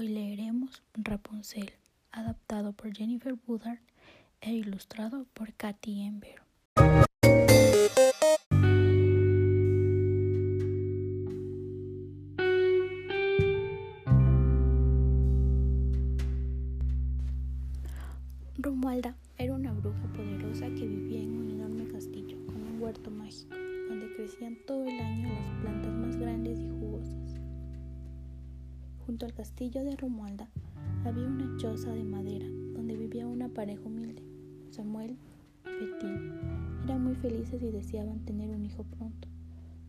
Hoy leeremos Rapunzel, adaptado por Jennifer Woodard e ilustrado por Katy Ember. Romualda era una bruja poderosa que vivía en un enorme castillo con un huerto mágico, donde crecían todo el año las plantas más grandes y jugosas. Junto al castillo de Romualda había una choza de madera donde vivía una pareja humilde, Samuel y Bettina. Eran muy felices y deseaban tener un hijo pronto.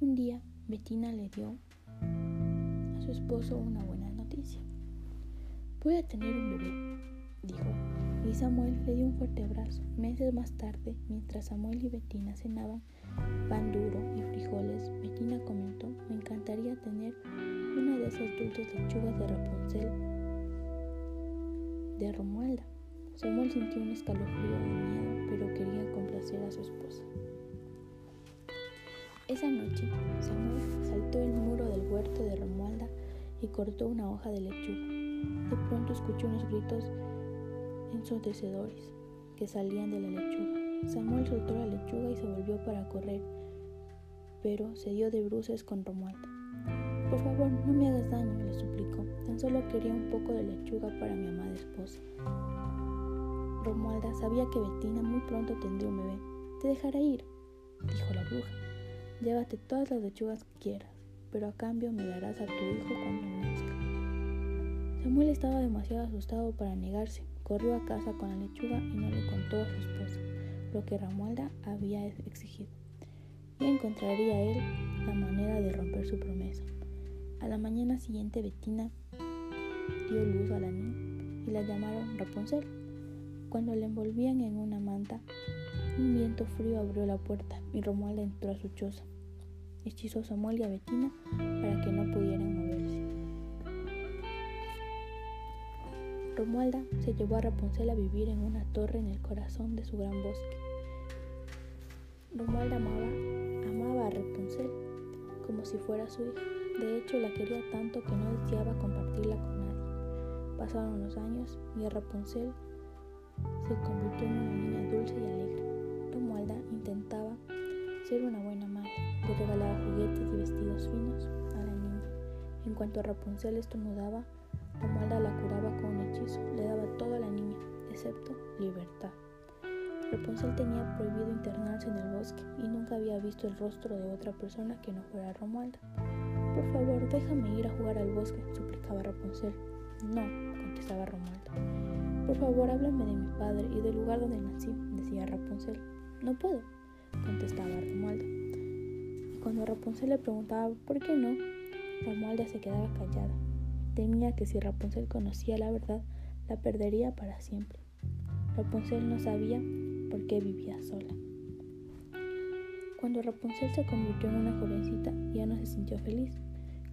Un día, Bettina le dio a su esposo una buena noticia. Voy a tener un bebé, dijo, y Samuel le dio un fuerte abrazo. Meses más tarde, mientras Samuel y Bettina cenaban pan duro y frijoles, Bettina comentó, me encantaría tener de esas dulces lechugas de Rapunzel de Romualda. Samuel sintió un escalofrío de miedo, pero quería complacer a su esposa. Esa noche, Samuel saltó el muro del huerto de Romualda y cortó una hoja de lechuga. De pronto escuchó unos gritos ensordecedores que salían de la lechuga. Samuel soltó la lechuga y se volvió para correr, pero se dio de bruces con Romualda. Por favor, no me hagas daño, le suplicó. Tan solo quería un poco de lechuga para mi amada esposa. Romualda sabía que Bettina muy pronto tendría un bebé. Te dejaré ir, dijo la bruja. Llévate todas las lechugas que quieras, pero a cambio me darás a tu hijo cuando nazca. Samuel estaba demasiado asustado para negarse. Corrió a casa con la lechuga y no le contó a su esposa lo que Romualda había exigido. Y encontraría él la manera de romper su promesa. A la mañana siguiente Bettina dio luz a la niña y la llamaron Rapunzel. Cuando la envolvían en una manta, un viento frío abrió la puerta y Romualda entró a su choza. Hechizó a Samuel y a Bettina para que no pudieran moverse. Romualda se llevó a Rapunzel a vivir en una torre en el corazón de su gran bosque. Romualda amaba, amaba a Rapunzel como si fuera su hija. De hecho, la quería tanto que no deseaba compartirla con nadie. Pasaron los años y Rapunzel se convirtió en una niña dulce y alegre. Romualda intentaba ser una buena madre. Le regalaba juguetes y vestidos finos a la niña. En cuanto a Rapunzel estornudaba, Romualda la curaba con un hechizo. Le daba todo a la niña, excepto libertad. Rapunzel tenía prohibido internarse en el bosque y nunca había visto el rostro de otra persona que no fuera Romualda. Por favor, déjame ir a jugar al bosque, suplicaba Rapunzel. No, contestaba Romualda. Por favor, háblame de mi padre y del lugar donde nací, decía Rapunzel. No puedo, contestaba Romualda. Y cuando Rapunzel le preguntaba por qué no, Romualda se quedaba callada. Temía que si Rapunzel conocía la verdad, la perdería para siempre. Rapunzel no sabía por qué vivía sola. Cuando Rapunzel se convirtió en una jovencita, ya no se sintió feliz.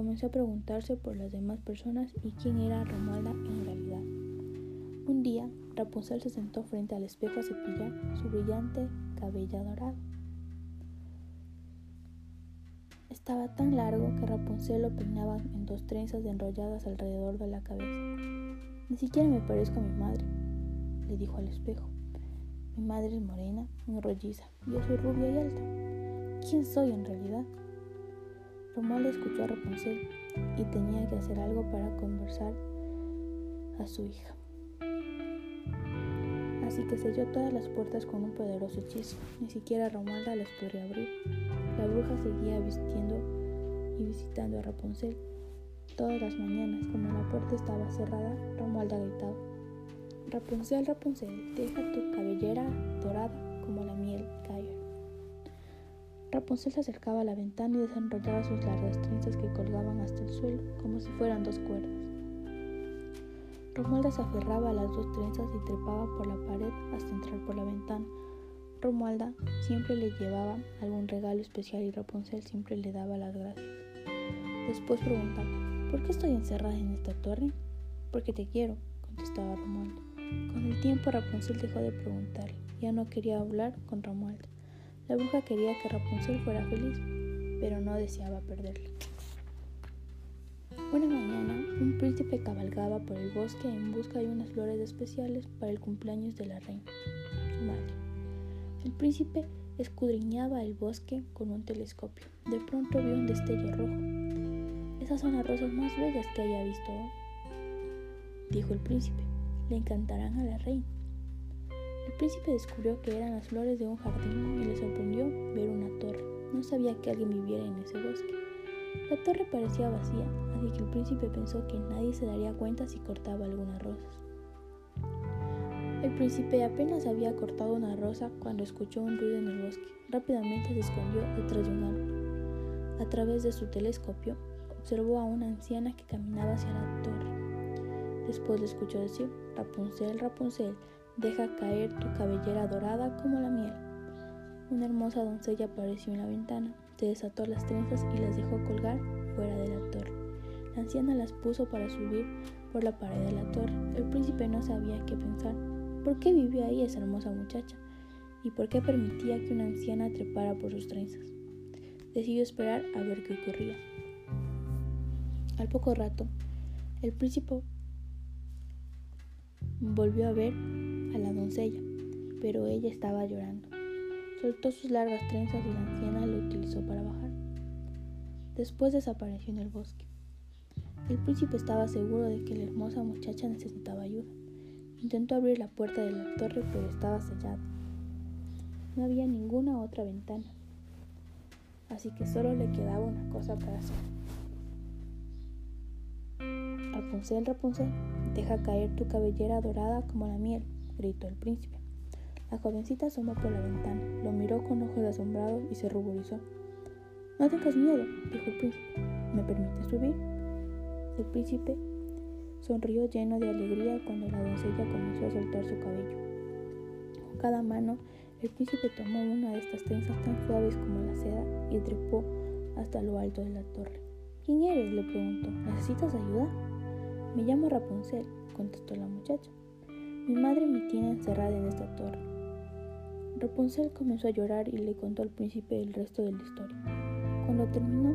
Comenzó a preguntarse por las demás personas y quién era Romualda en realidad. Un día, Rapunzel se sentó frente al espejo a cepillar su brillante cabello dorado. Estaba tan largo que Rapunzel lo peinaba en dos trenzas enrolladas alrededor de la cabeza. Ni siquiera me parezco a mi madre, le dijo al espejo. Mi madre es morena, muy rolliza, y yo soy rubia y alta. ¿Quién soy en realidad? Romualda escuchó a Rapunzel y tenía que hacer algo para conversar a su hija. Así que selló todas las puertas con un poderoso hechizo. Ni siquiera Romualda las podría abrir. La bruja seguía vistiendo y visitando a Rapunzel. Todas las mañanas, cuando la puerta estaba cerrada, Romualda gritaba. Rapunzel, Rapunzel, deja tu cabellera Rapunzel se acercaba a la ventana y desenrollaba sus largas trenzas que colgaban hasta el suelo, como si fueran dos cuerdas. Romualda se aferraba a las dos trenzas y trepaba por la pared hasta entrar por la ventana. Romualda siempre le llevaba algún regalo especial y Rapunzel siempre le daba las gracias. Después preguntaba, ¿por qué estoy encerrada en esta torre? Porque te quiero, contestaba Romualda. Con el tiempo Rapunzel dejó de preguntarle, ya no quería hablar con Romualda. La bruja quería que Rapunzel fuera feliz, pero no deseaba perderla. Una mañana, un príncipe cabalgaba por el bosque en busca de unas flores especiales para el cumpleaños de la reina, su madre. El príncipe escudriñaba el bosque con un telescopio. De pronto vio un destello rojo. Esas son las rosas más bellas que haya visto, dijo el príncipe. Le encantarán a la reina. El príncipe descubrió que eran las flores de un jardín y le sorprendió ver una torre. No sabía que alguien viviera en ese bosque. La torre parecía vacía, así que el príncipe pensó que nadie se daría cuenta si cortaba algunas rosas. El príncipe apenas había cortado una rosa cuando escuchó un ruido en el bosque. Rápidamente se escondió detrás de un árbol. A través de su telescopio observó a una anciana que caminaba hacia la torre. Después le escuchó decir, Rapunzel, Rapunzel, deja caer tu cabellera dorada como la miel. Una hermosa doncella apareció en la ventana se desató las trenzas y las dejó colgar fuera de la torre. La anciana las puso para subir por la pared de la torre. El príncipe no sabía qué pensar. ¿Por qué vivía ahí esa hermosa muchacha? ¿Y por qué permitía que una anciana trepara por sus trenzas? Decidió esperar a ver qué ocurría. Al poco rato, el príncipe volvió a ver pero ella estaba llorando. Soltó sus largas trenzas y la anciana lo utilizó para bajar. Después desapareció en el bosque. El príncipe estaba seguro de que la hermosa muchacha necesitaba ayuda. Intentó abrir la puerta de la torre, pero estaba sellada. No había ninguna otra ventana, así que solo le quedaba una cosa para hacer. Rapunzel, Rapunzel, deja caer tu cabellera dorada como la miel, gritó el príncipe. La jovencita asomó por la ventana, lo miró con ojos asombrados y se ruborizó. No tengas miedo, dijo el príncipe. ¿Me permite subir? El príncipe sonrió lleno de alegría cuando la doncella comenzó a soltar su cabello. Con cada mano, el príncipe tomó una de estas trenzas tan suaves como la seda y trepó hasta lo alto de la torre. ¿Quién eres? le preguntó. ¿Necesitas ayuda? Me llamo Rapunzel, contestó la muchacha. Mi madre me tiene encerrada en esta torre. Rapunzel comenzó a llorar y le contó al príncipe el resto de la historia. Cuando terminó,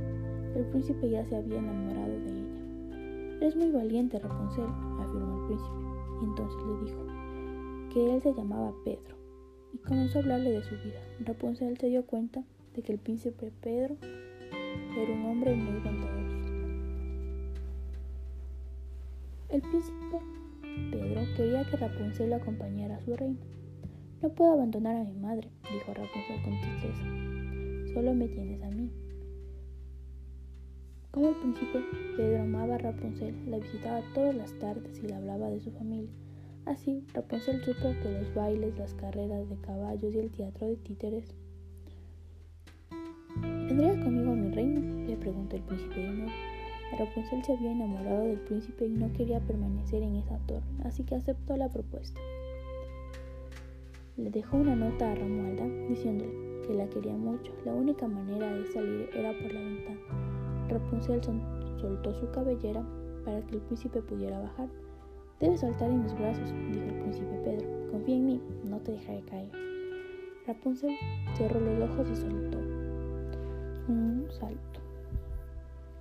el príncipe ya se había enamorado de ella. Eres muy valiente, Rapunzel, afirmó el príncipe, y entonces le dijo que él se llamaba Pedro, y comenzó a hablarle de su vida. Rapunzel se dio cuenta de que el príncipe Pedro era un hombre muy bondadoso. El príncipe Pedro quería que Rapunzel lo acompañara a su reino no puedo abandonar a mi madre, dijo Rapunzel con tristeza. Solo me tienes a mí. Como el príncipe, Pedro amaba a Rapunzel, la visitaba todas las tardes y le hablaba de su familia. Así, Rapunzel supo que los bailes, las carreras de caballos y el teatro de títeres. ¿Vendrías conmigo a mi reino? le preguntó el príncipe de nuevo. Rapunzel se había enamorado del príncipe y no quería permanecer en esa torre, así que aceptó la propuesta le dejó una nota a Romualda diciéndole que la quería mucho. La única manera de salir era por la ventana. Rapunzel soltó su cabellera para que el príncipe pudiera bajar. Debes saltar en mis brazos, dijo el príncipe Pedro. Confía en mí, no te dejaré caer. Rapunzel cerró los ojos y soltó un salto.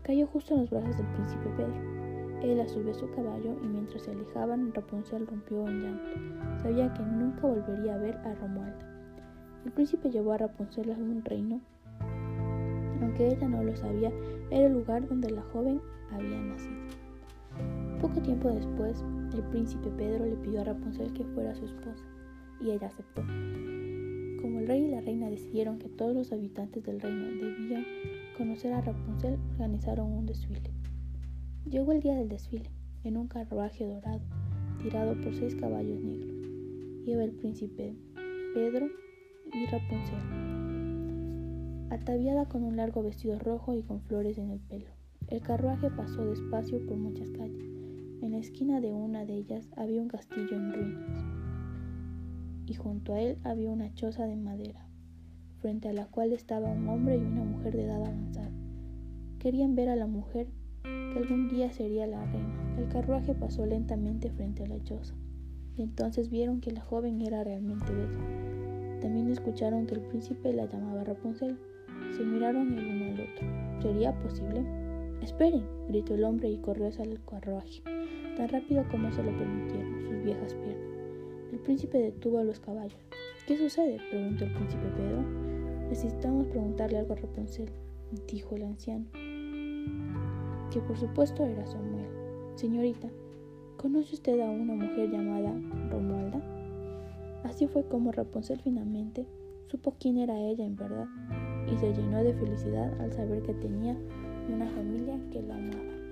Cayó justo en los brazos del príncipe Pedro. Él la subió a su caballo y mientras se alejaban, Rapunzel rompió en llanto. Sabía que nunca volvería a ver a Romualda. El príncipe llevó a Rapunzel a un reino. Aunque ella no lo sabía, era el lugar donde la joven había nacido. Poco tiempo después, el príncipe Pedro le pidió a Rapunzel que fuera su esposa, y ella aceptó. Como el rey y la reina decidieron que todos los habitantes del reino debían conocer a Rapunzel, organizaron un desfile. Llegó el día del desfile, en un carruaje dorado, tirado por seis caballos negros. Iba el príncipe Pedro y Rapunzel, ataviada con un largo vestido rojo y con flores en el pelo. El carruaje pasó despacio por muchas calles. En la esquina de una de ellas había un castillo en ruinas, y junto a él había una choza de madera, frente a la cual estaba un hombre y una mujer de edad avanzada. Querían ver a la mujer que algún día sería la reina. El carruaje pasó lentamente frente a la choza, y entonces vieron que la joven era realmente bella. También escucharon que el príncipe la llamaba Rapunzel. Se miraron el uno al otro. ¿Sería posible? Esperen, gritó el hombre y corrió hacia el carruaje, tan rápido como se lo permitieron sus viejas piernas. El príncipe detuvo a los caballos. ¿Qué sucede? preguntó el príncipe Pedro. Necesitamos preguntarle algo a Rapunzel, dijo el anciano, que por supuesto era Samuel. Señorita, ¿conoce usted a una mujer llamada Romualda? Así fue como Rapunzel finalmente supo quién era ella en verdad y se llenó de felicidad al saber que tenía una familia que la amaba.